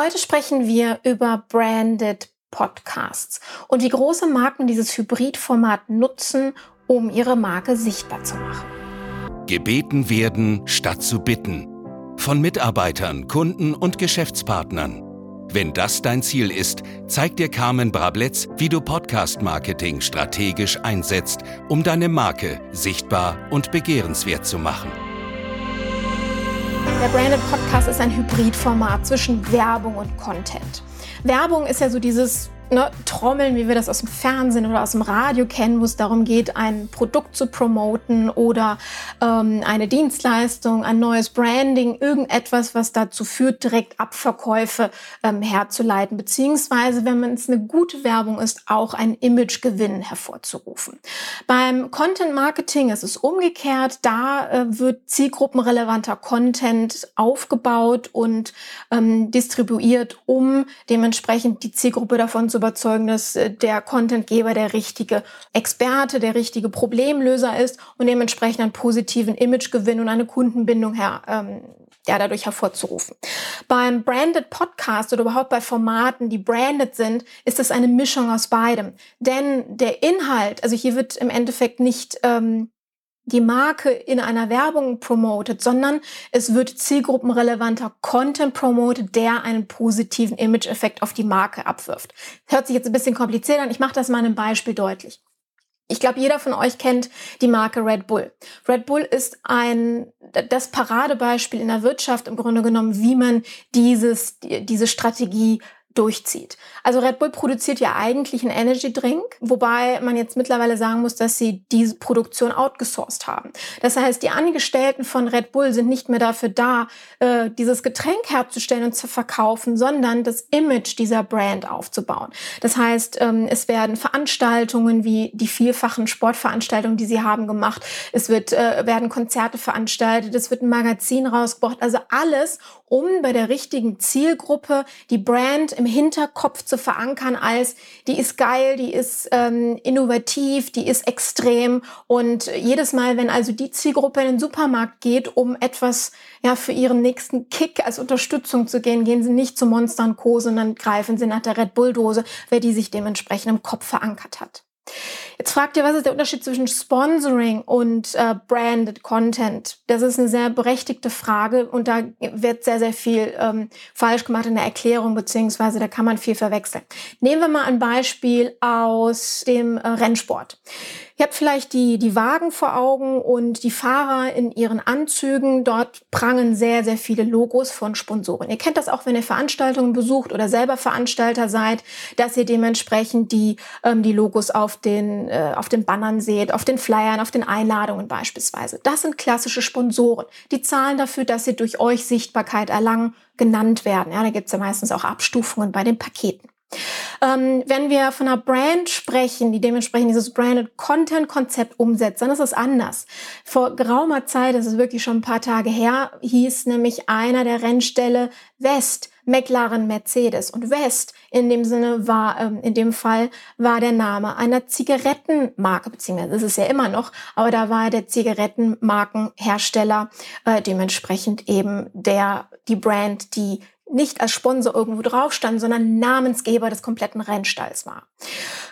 Heute sprechen wir über Branded Podcasts und wie große Marken dieses Hybridformat nutzen, um ihre Marke sichtbar zu machen. Gebeten werden statt zu bitten. Von Mitarbeitern, Kunden und Geschäftspartnern. Wenn das dein Ziel ist, zeigt dir Carmen Brabletz, wie du Podcast-Marketing strategisch einsetzt, um deine Marke sichtbar und begehrenswert zu machen. Der Branded Podcast ist ein Hybridformat zwischen Werbung und Content. Werbung ist ja so dieses ne, Trommeln, wie wir das aus dem Fernsehen oder aus dem Radio kennen, wo es darum geht, ein Produkt zu promoten oder ähm, eine Dienstleistung, ein neues Branding, irgendetwas, was dazu führt, direkt Abverkäufe ähm, herzuleiten, beziehungsweise, wenn es eine gute Werbung ist, auch einen Imagegewinn hervorzurufen. Beim Content Marketing ist es umgekehrt, da äh, wird zielgruppenrelevanter Content aufgebaut und ähm, distribuiert, um dementsprechend die Zielgruppe davon zu überzeugen, dass äh, der Contentgeber der richtige Experte, der richtige Problemlöser ist und dementsprechend einen positiven Imagegewinn und eine Kundenbindung her, ähm, ja, dadurch hervorzurufen. Beim Branded Podcast oder überhaupt bei Formaten, die branded sind, ist das eine Mischung aus beidem. Denn der Inhalt, also hier wird im Endeffekt nicht ähm, die Marke in einer Werbung promotet, sondern es wird zielgruppenrelevanter Content promotet, der einen positiven Image-Effekt auf die Marke abwirft. Hört sich jetzt ein bisschen kompliziert an. Ich mache das mal in einem Beispiel deutlich. Ich glaube, jeder von euch kennt die Marke Red Bull. Red Bull ist ein, das Paradebeispiel in der Wirtschaft im Grunde genommen, wie man dieses, diese Strategie durchzieht. Also Red Bull produziert ja eigentlich einen Energy Drink, wobei man jetzt mittlerweile sagen muss, dass sie diese Produktion outgesourced haben. Das heißt, die Angestellten von Red Bull sind nicht mehr dafür da, äh, dieses Getränk herzustellen und zu verkaufen, sondern das Image dieser Brand aufzubauen. Das heißt, ähm, es werden Veranstaltungen wie die vielfachen Sportveranstaltungen, die sie haben gemacht. Es wird, äh, werden Konzerte veranstaltet. Es wird ein Magazin rausgebracht. Also alles, um bei der richtigen Zielgruppe die Brand im Hinterkopf zu verankern als, die ist geil, die ist ähm, innovativ, die ist extrem. Und jedes Mal, wenn also die Zielgruppe in den Supermarkt geht, um etwas ja, für ihren nächsten Kick als Unterstützung zu gehen, gehen sie nicht zu Monster Co., sondern greifen sie nach der Red Bull-Dose, wer die sich dementsprechend im Kopf verankert hat. Jetzt fragt ihr, was ist der Unterschied zwischen Sponsoring und äh, Branded Content? Das ist eine sehr berechtigte Frage und da wird sehr, sehr viel ähm, falsch gemacht in der Erklärung, beziehungsweise da kann man viel verwechseln. Nehmen wir mal ein Beispiel aus dem äh, Rennsport. Ihr habt vielleicht die, die Wagen vor Augen und die Fahrer in ihren Anzügen. Dort prangen sehr, sehr viele Logos von Sponsoren. Ihr kennt das auch, wenn ihr Veranstaltungen besucht oder selber Veranstalter seid, dass ihr dementsprechend die, ähm, die Logos auf den, äh, auf den Bannern seht, auf den Flyern, auf den Einladungen beispielsweise. Das sind klassische Sponsoren. Die zahlen dafür, dass sie durch euch Sichtbarkeit erlangen, genannt werden. Ja, da gibt's ja meistens auch Abstufungen bei den Paketen. Ähm, wenn wir von einer Brand sprechen, die dementsprechend dieses Branded Content Konzept umsetzt, dann ist es anders. Vor geraumer Zeit, das ist wirklich schon ein paar Tage her, hieß nämlich einer der Rennställe West, McLaren Mercedes. Und West in dem Sinne war, ähm, in dem Fall war der Name einer Zigarettenmarke, beziehungsweise das ist ja immer noch, aber da war der Zigarettenmarkenhersteller äh, dementsprechend eben der, die Brand, die nicht als Sponsor irgendwo drauf stand, sondern Namensgeber des kompletten Rennstalls war.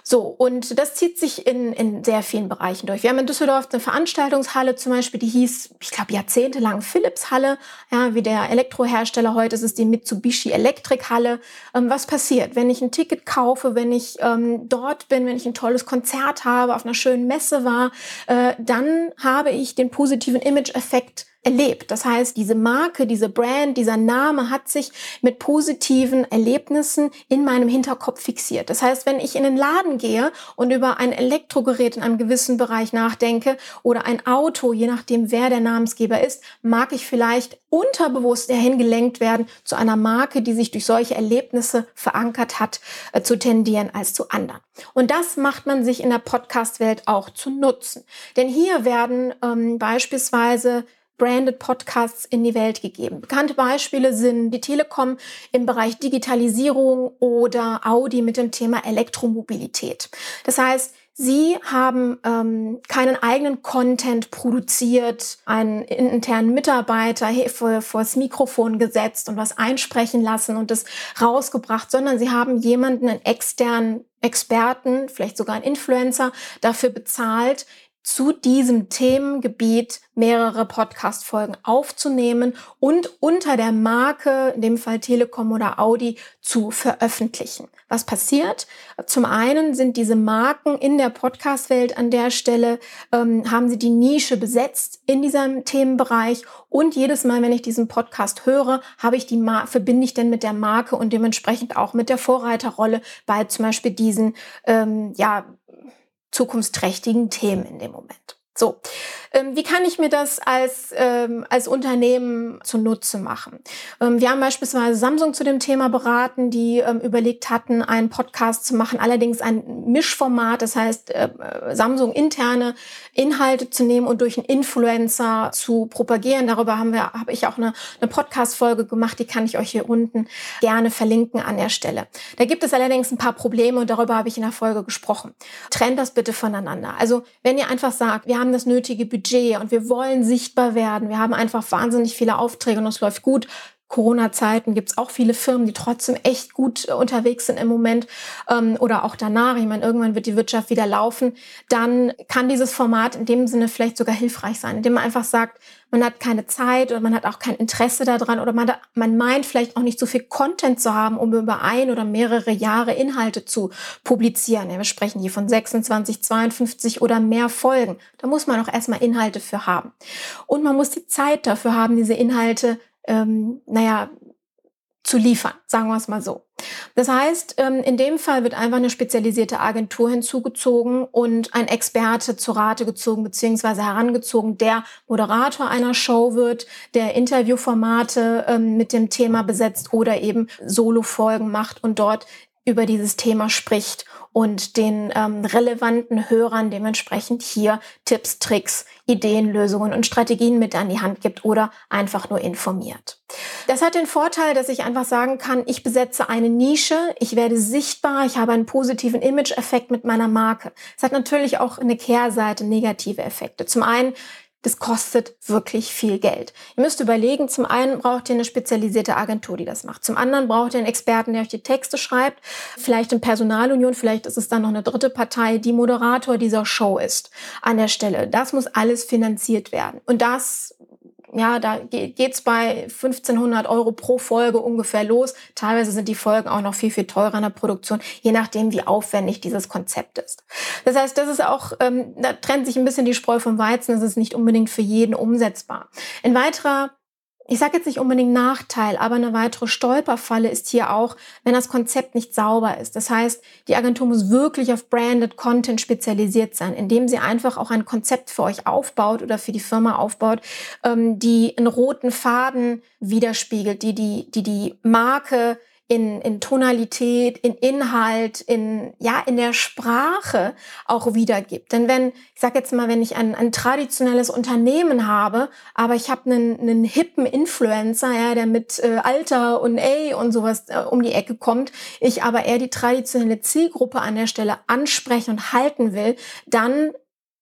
So, und das zieht sich in, in sehr vielen Bereichen durch. Wir haben in Düsseldorf eine Veranstaltungshalle zum Beispiel, die hieß, ich glaube, jahrzehntelang Philips Halle, ja, wie der Elektrohersteller heute ist es die Mitsubishi Electric Halle. Ähm, was passiert, wenn ich ein Ticket kaufe, wenn ich ähm, dort bin, wenn ich ein tolles Konzert habe, auf einer schönen Messe war, äh, dann habe ich den positiven Image-Effekt erlebt. Das heißt, diese Marke, diese Brand, dieser Name hat sich mit positiven Erlebnissen in meinem Hinterkopf fixiert. Das heißt, wenn ich in den Laden gehe und über ein Elektrogerät in einem gewissen Bereich nachdenke oder ein Auto, je nachdem wer der Namensgeber ist, mag ich vielleicht unterbewusst dahin gelenkt werden, zu einer Marke, die sich durch solche Erlebnisse verankert hat, äh, zu tendieren als zu anderen. Und das macht man sich in der Podcast-Welt auch zu nutzen. Denn hier werden ähm, beispielsweise branded Podcasts in die Welt gegeben. Bekannte Beispiele sind die Telekom im Bereich Digitalisierung oder Audi mit dem Thema Elektromobilität. Das heißt, Sie haben ähm, keinen eigenen Content produziert, einen internen Mitarbeiter vor, vor das Mikrofon gesetzt und was einsprechen lassen und es rausgebracht, sondern Sie haben jemanden, einen externen Experten, vielleicht sogar einen Influencer, dafür bezahlt, zu diesem Themengebiet mehrere Podcast-Folgen aufzunehmen und unter der Marke, in dem Fall Telekom oder Audi, zu veröffentlichen. Was passiert? Zum einen sind diese Marken in der Podcast-Welt an der Stelle, ähm, haben sie die Nische besetzt in diesem Themenbereich und jedes Mal, wenn ich diesen Podcast höre, habe ich die Mar verbinde ich denn mit der Marke und dementsprechend auch mit der Vorreiterrolle bei zum Beispiel diesen, ähm, ja, zukunftsträchtigen Themen in dem Moment. So, ähm, wie kann ich mir das als, ähm, als Unternehmen zunutze machen? Ähm, wir haben beispielsweise Samsung zu dem Thema beraten, die ähm, überlegt hatten, einen Podcast zu machen, allerdings ein Mischformat, das heißt äh, Samsung interne Inhalte zu nehmen und durch einen Influencer zu propagieren. Darüber haben wir, habe ich auch eine, eine Podcast-Folge gemacht, die kann ich euch hier unten gerne verlinken an der Stelle. Da gibt es allerdings ein paar Probleme und darüber habe ich in der Folge gesprochen. Trennt das bitte voneinander. Also wenn ihr einfach sagt, wir haben das nötige Budget, Budget und wir wollen sichtbar werden. Wir haben einfach wahnsinnig viele Aufträge und es läuft gut. Corona-Zeiten gibt es auch viele Firmen, die trotzdem echt gut äh, unterwegs sind im Moment ähm, oder auch danach. Ich meine, irgendwann wird die Wirtschaft wieder laufen. Dann kann dieses Format in dem Sinne vielleicht sogar hilfreich sein, indem man einfach sagt, man hat keine Zeit oder man hat auch kein Interesse daran oder man, man meint vielleicht auch nicht so viel Content zu haben, um über ein oder mehrere Jahre Inhalte zu publizieren. Ja, wir sprechen hier von 26, 52 oder mehr Folgen. Da muss man auch erstmal Inhalte für haben. Und man muss die Zeit dafür haben, diese Inhalte ähm, naja, zu liefern, sagen wir es mal so. Das heißt, ähm, in dem Fall wird einfach eine spezialisierte Agentur hinzugezogen und ein Experte zur Rate gezogen bzw. herangezogen, der Moderator einer Show wird, der Interviewformate ähm, mit dem Thema besetzt oder eben Solo-Folgen macht und dort über dieses Thema spricht und den ähm, relevanten Hörern dementsprechend hier Tipps, Tricks, Ideen, Lösungen und Strategien mit an die Hand gibt oder einfach nur informiert. Das hat den Vorteil, dass ich einfach sagen kann, ich besetze eine Nische, ich werde sichtbar, ich habe einen positiven Image-Effekt mit meiner Marke. Es hat natürlich auch eine Kehrseite, negative Effekte. Zum einen das kostet wirklich viel Geld. Ihr müsst überlegen, zum einen braucht ihr eine spezialisierte Agentur, die das macht. Zum anderen braucht ihr einen Experten, der euch die Texte schreibt. Vielleicht in Personalunion, vielleicht ist es dann noch eine dritte Partei, die Moderator dieser Show ist an der Stelle. Das muss alles finanziert werden. Und das ja, da geht's bei 1500 Euro pro Folge ungefähr los. Teilweise sind die Folgen auch noch viel, viel teurer in der Produktion, je nachdem, wie aufwendig dieses Konzept ist. Das heißt, das ist auch, ähm, da trennt sich ein bisschen die Spreu vom Weizen. Das ist nicht unbedingt für jeden umsetzbar. Ein weiterer ich sage jetzt nicht unbedingt Nachteil, aber eine weitere Stolperfalle ist hier auch, wenn das Konzept nicht sauber ist. Das heißt, die Agentur muss wirklich auf Branded Content spezialisiert sein, indem sie einfach auch ein Konzept für euch aufbaut oder für die Firma aufbaut, ähm, die einen roten Faden widerspiegelt, die die, die, die Marke in, in Tonalität, in Inhalt, in, ja, in der Sprache auch wiedergibt. Denn wenn, ich sage jetzt mal, wenn ich ein, ein traditionelles Unternehmen habe, aber ich habe einen, einen hippen Influencer, ja, der mit äh, Alter und A und sowas äh, um die Ecke kommt, ich aber eher die traditionelle Zielgruppe an der Stelle ansprechen und halten will, dann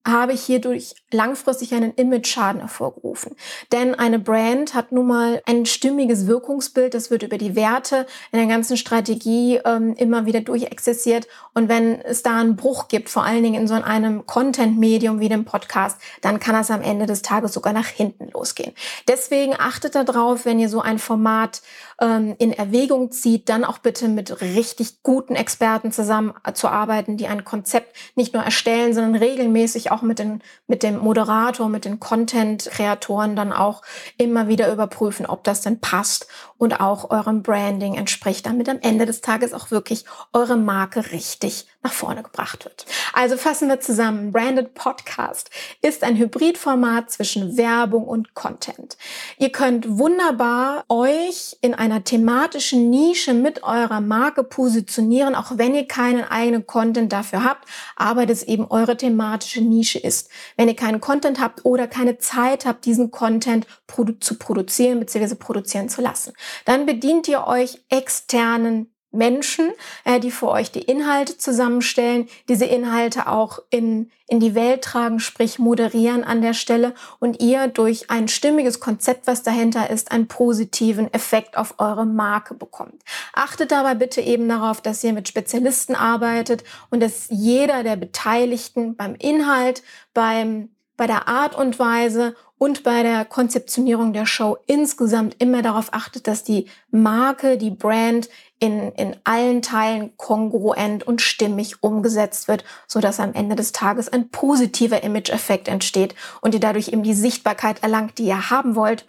habe ich hierdurch langfristig einen Image-Schaden hervorgerufen. Denn eine Brand hat nun mal ein stimmiges Wirkungsbild, das wird über die Werte in der ganzen Strategie ähm, immer wieder durchexerziert. Und wenn es da einen Bruch gibt, vor allen Dingen in so einem Content-Medium wie dem Podcast, dann kann das am Ende des Tages sogar nach hinten losgehen. Deswegen achtet darauf, wenn ihr so ein Format ähm, in Erwägung zieht, dann auch bitte mit richtig guten Experten zusammenzuarbeiten, die ein Konzept nicht nur erstellen, sondern regelmäßig auch mit, den, mit dem Moderator, mit den Content-Kreatoren dann auch immer wieder überprüfen, ob das denn passt und auch eurem Branding entspricht, damit am Ende des Tages auch wirklich eure Marke richtig nach vorne gebracht wird. Also fassen wir zusammen. Branded Podcast ist ein Hybridformat zwischen Werbung und Content. Ihr könnt wunderbar euch in einer thematischen Nische mit eurer Marke positionieren, auch wenn ihr keinen eigenen Content dafür habt, aber das eben eure thematische Nische ist. Wenn ihr keinen Content habt oder keine Zeit habt, diesen Content produ zu produzieren bzw. produzieren zu lassen, dann bedient ihr euch externen Menschen, äh, die für euch die Inhalte zusammenstellen, diese Inhalte auch in, in die Welt tragen, sprich moderieren an der Stelle und ihr durch ein stimmiges Konzept, was dahinter ist, einen positiven Effekt auf eure Marke bekommt. Achtet dabei bitte eben darauf, dass ihr mit Spezialisten arbeitet und dass jeder der Beteiligten beim Inhalt, beim bei der Art und Weise und bei der Konzeptionierung der Show insgesamt immer darauf achtet, dass die Marke, die Brand in, in allen Teilen kongruent und stimmig umgesetzt wird, so dass am Ende des Tages ein positiver Image-Effekt entsteht und ihr dadurch eben die Sichtbarkeit erlangt, die ihr haben wollt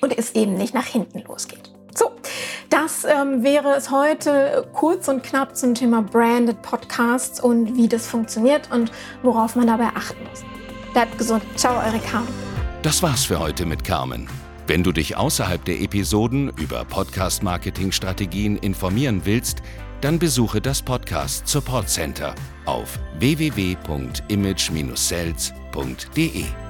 und es eben nicht nach hinten losgeht. So, das ähm, wäre es heute kurz und knapp zum Thema Branded Podcasts und wie das funktioniert und worauf man dabei achten muss. Bleibt gesund. Ciao, eure Carmen. Das war's für heute mit Carmen. Wenn du dich außerhalb der Episoden über Podcast-Marketing-Strategien informieren willst, dann besuche das Podcast Support Center auf www.image-sales.de.